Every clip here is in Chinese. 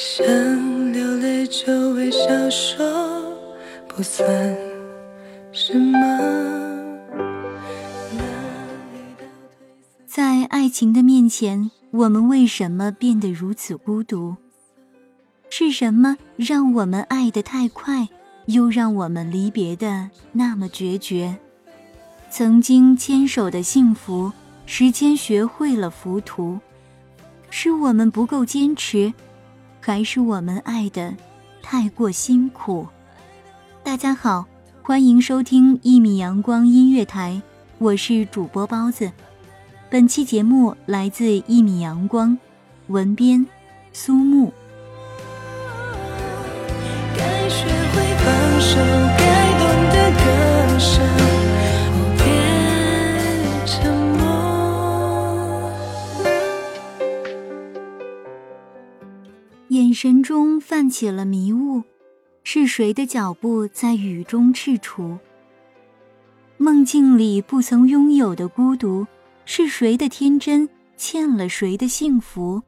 想流泪就微笑说，不算什么。在爱情的面前，我们为什么变得如此孤独？是什么让我们爱得太快，又让我们离别的那么决绝？曾经牵手的幸福，时间学会了浮屠。是我们不够坚持，还是我们爱的太过辛苦？大家好，欢迎收听一米阳光音乐台，我是主播包子。本期节目来自一米阳光，文编苏木。神中泛起了迷雾，是谁的脚步在雨中踟蹰？梦境里不曾拥有的孤独，是谁的天真欠了谁的幸福？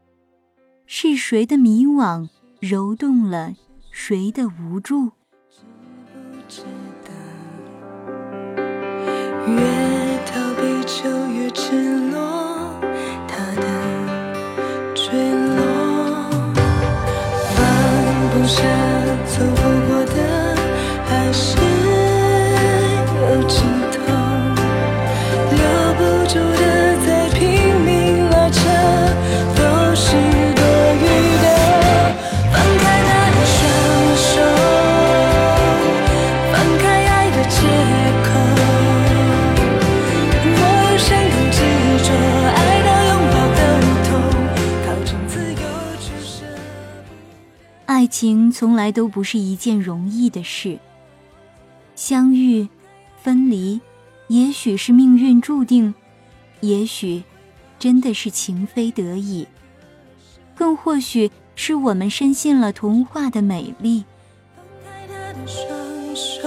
是谁的迷惘揉动了谁的无助？从来都不是一件容易的事。相遇、分离，也许是命运注定，也许真的是情非得已，更或许是我们深信了童话的美丽。放开他的双手，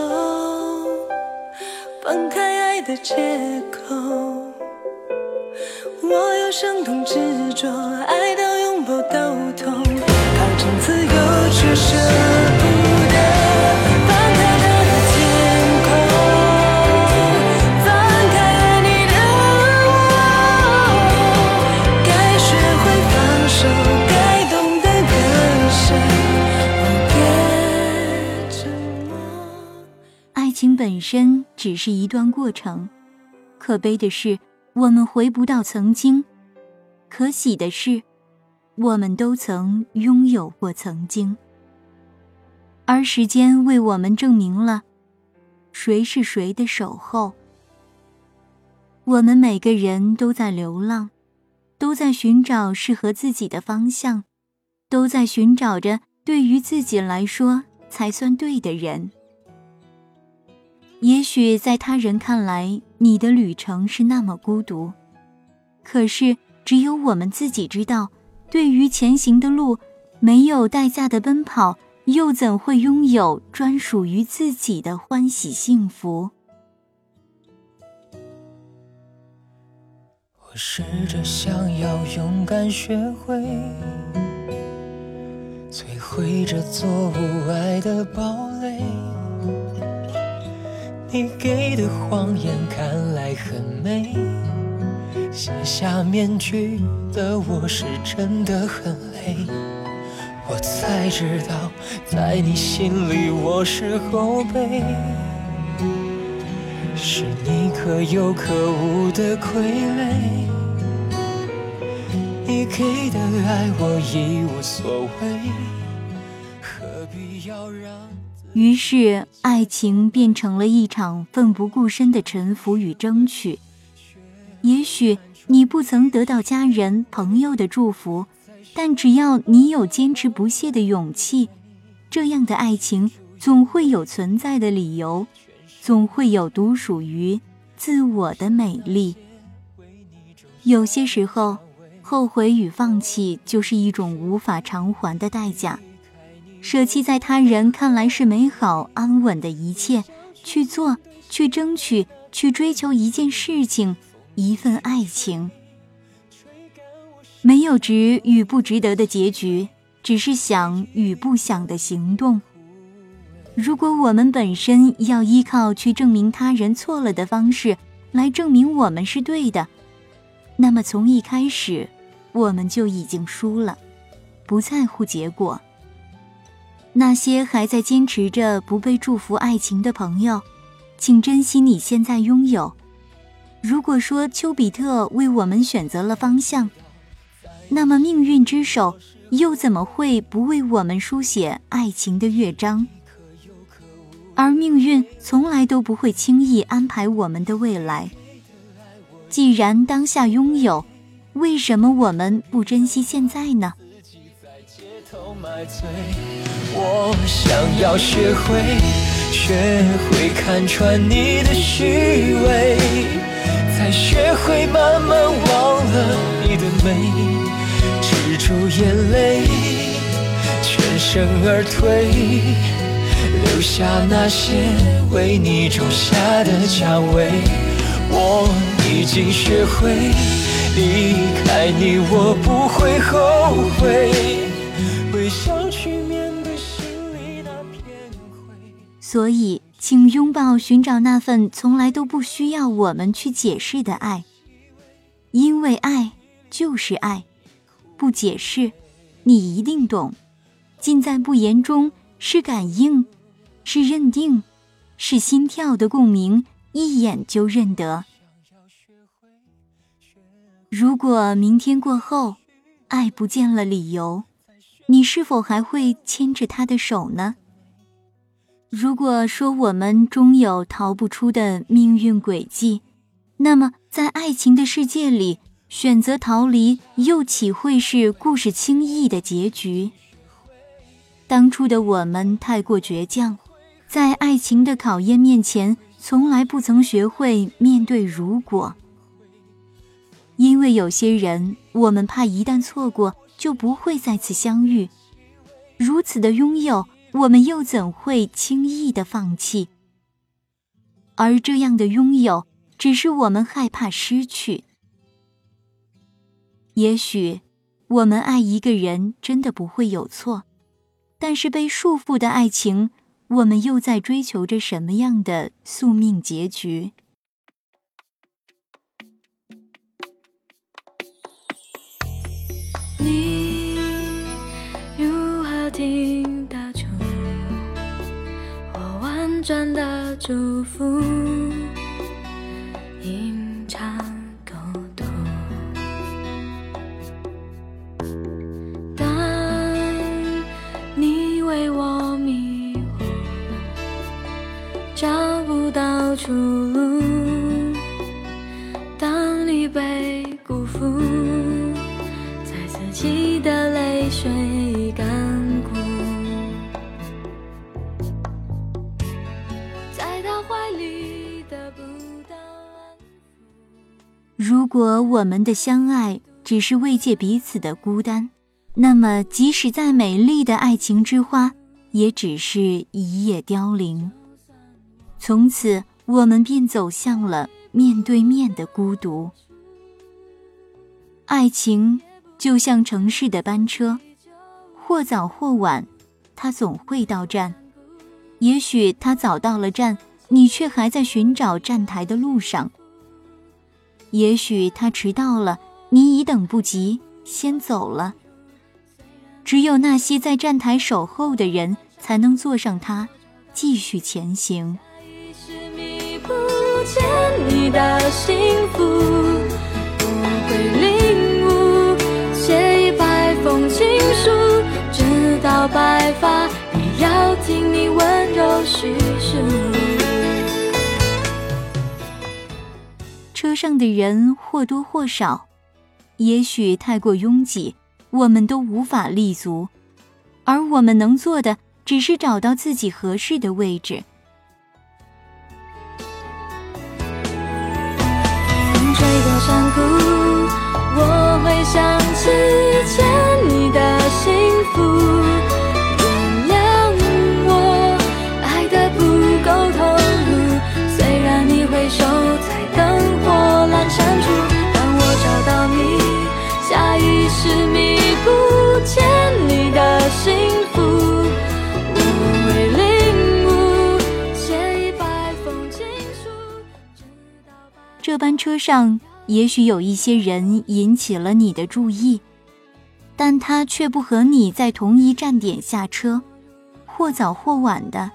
放开爱的借口。我有伤痛执着，爱的爱情本身只是一段过程，可悲的是我们回不到曾经，可喜的是，我们都曾拥有过曾经。而时间为我们证明了，谁是谁的守候。我们每个人都在流浪，都在寻找适合自己的方向，都在寻找着对于自己来说才算对的人。也许在他人看来，你的旅程是那么孤独，可是只有我们自己知道，对于前行的路，没有代价的奔跑，又怎会拥有专属于自己的欢喜幸福？我试着想要勇敢学会，摧毁这座无爱的堡垒。你给的谎言看来很美，卸下面具的我是真的很累。我才知道，在你心里我是后辈，是你可有可无的傀儡。你给的爱我已无所谓，何必要让？于是，爱情变成了一场奋不顾身的臣服与争取。也许你不曾得到家人、朋友的祝福，但只要你有坚持不懈的勇气，这样的爱情总会有存在的理由，总会有独属于自我的美丽。有些时候，后悔与放弃就是一种无法偿还的代价。舍弃在他人看来是美好安稳的一切，去做，去争取，去追求一件事情，一份爱情。没有值与不值得的结局，只是想与不想的行动。如果我们本身要依靠去证明他人错了的方式来证明我们是对的，那么从一开始我们就已经输了。不在乎结果。那些还在坚持着不被祝福爱情的朋友，请珍惜你现在拥有。如果说丘比特为我们选择了方向，那么命运之手又怎么会不为我们书写爱情的乐章？而命运从来都不会轻易安排我们的未来。既然当下拥有，为什么我们不珍惜现在呢？我想要学会，学会看穿你的虚伪，才学会慢慢忘了你的美，止住眼泪，全身而退，留下那些为你种下的蔷薇。我已经学会离开你，我不会后悔微笑去面对心里那片。所以，请拥抱，寻找那份从来都不需要我们去解释的爱。因为爱就是爱，不解释，你一定懂。尽在不言中，是感应，是认定，是心跳的共鸣，一眼就认得。如果明天过后，爱不见了理由，你是否还会牵着他的手呢？如果说我们终有逃不出的命运轨迹，那么在爱情的世界里，选择逃离又岂会是故事轻易的结局？当初的我们太过倔强，在爱情的考验面前，从来不曾学会面对如果。因为有些人，我们怕一旦错过，就不会再次相遇。如此的拥有。我们又怎会轻易的放弃？而这样的拥有，只是我们害怕失去。也许，我们爱一个人真的不会有错，但是被束缚的爱情，我们又在追求着什么样的宿命结局？你如何听到？转的祝福，找不到出路。当你被辜负，在自己的泪水干枯，在他怀里得不到安抚。如果我们的相爱只是慰藉彼此的孤单，那么即使再美丽的爱情之花，也只是一夜凋零。从此，我们便走向了面对面的孤独。爱情就像城市的班车，或早或晚，它总会到站。也许它早到了站，你却还在寻找站台的路上；也许它迟到了，你已等不及，先走了。只有那些在站台守候的人，才能坐上它，继续前行。你的幸福。到白发，也要听你温柔叙述。车上的人或多或少，也许太过拥挤，我们都无法立足，而我们能做的，只是找到自己合适的位置。山谷，我会想起牵你的幸福，原谅我爱的不够投入，虽然你会守在灯火阑珊处，当我找到你，下意识迷不见你的幸福，我会领悟，写一百封情书，这班车上。也许有一些人引起了你的注意，但他却不和你在同一站点下车，或早或晚的，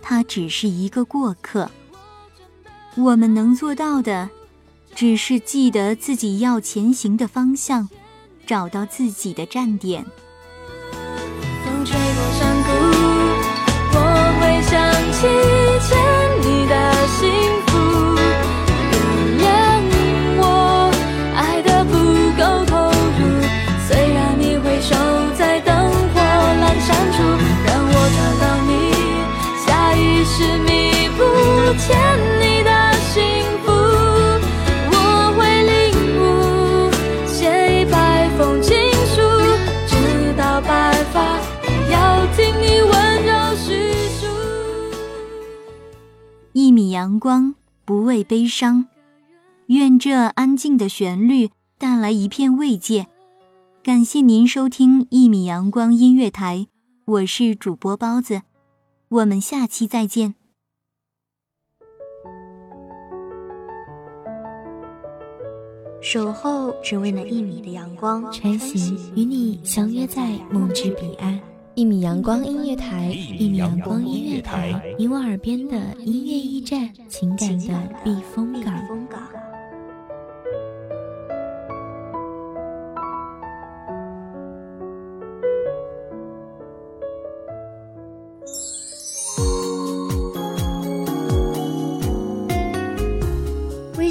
他只是一个过客。我们能做到的，只是记得自己要前行的方向，找到自己的站点。风吹过山谷，我会想起阳光不畏悲伤，愿这安静的旋律带来一片慰藉。感谢您收听一米阳光音乐台，我是主播包子，我们下期再见。守候只为那一米的阳光，穿行与你相约在梦之彼岸。一米阳光音乐台，一米阳光音乐台，你我耳边的音乐驿站，情感的避风港。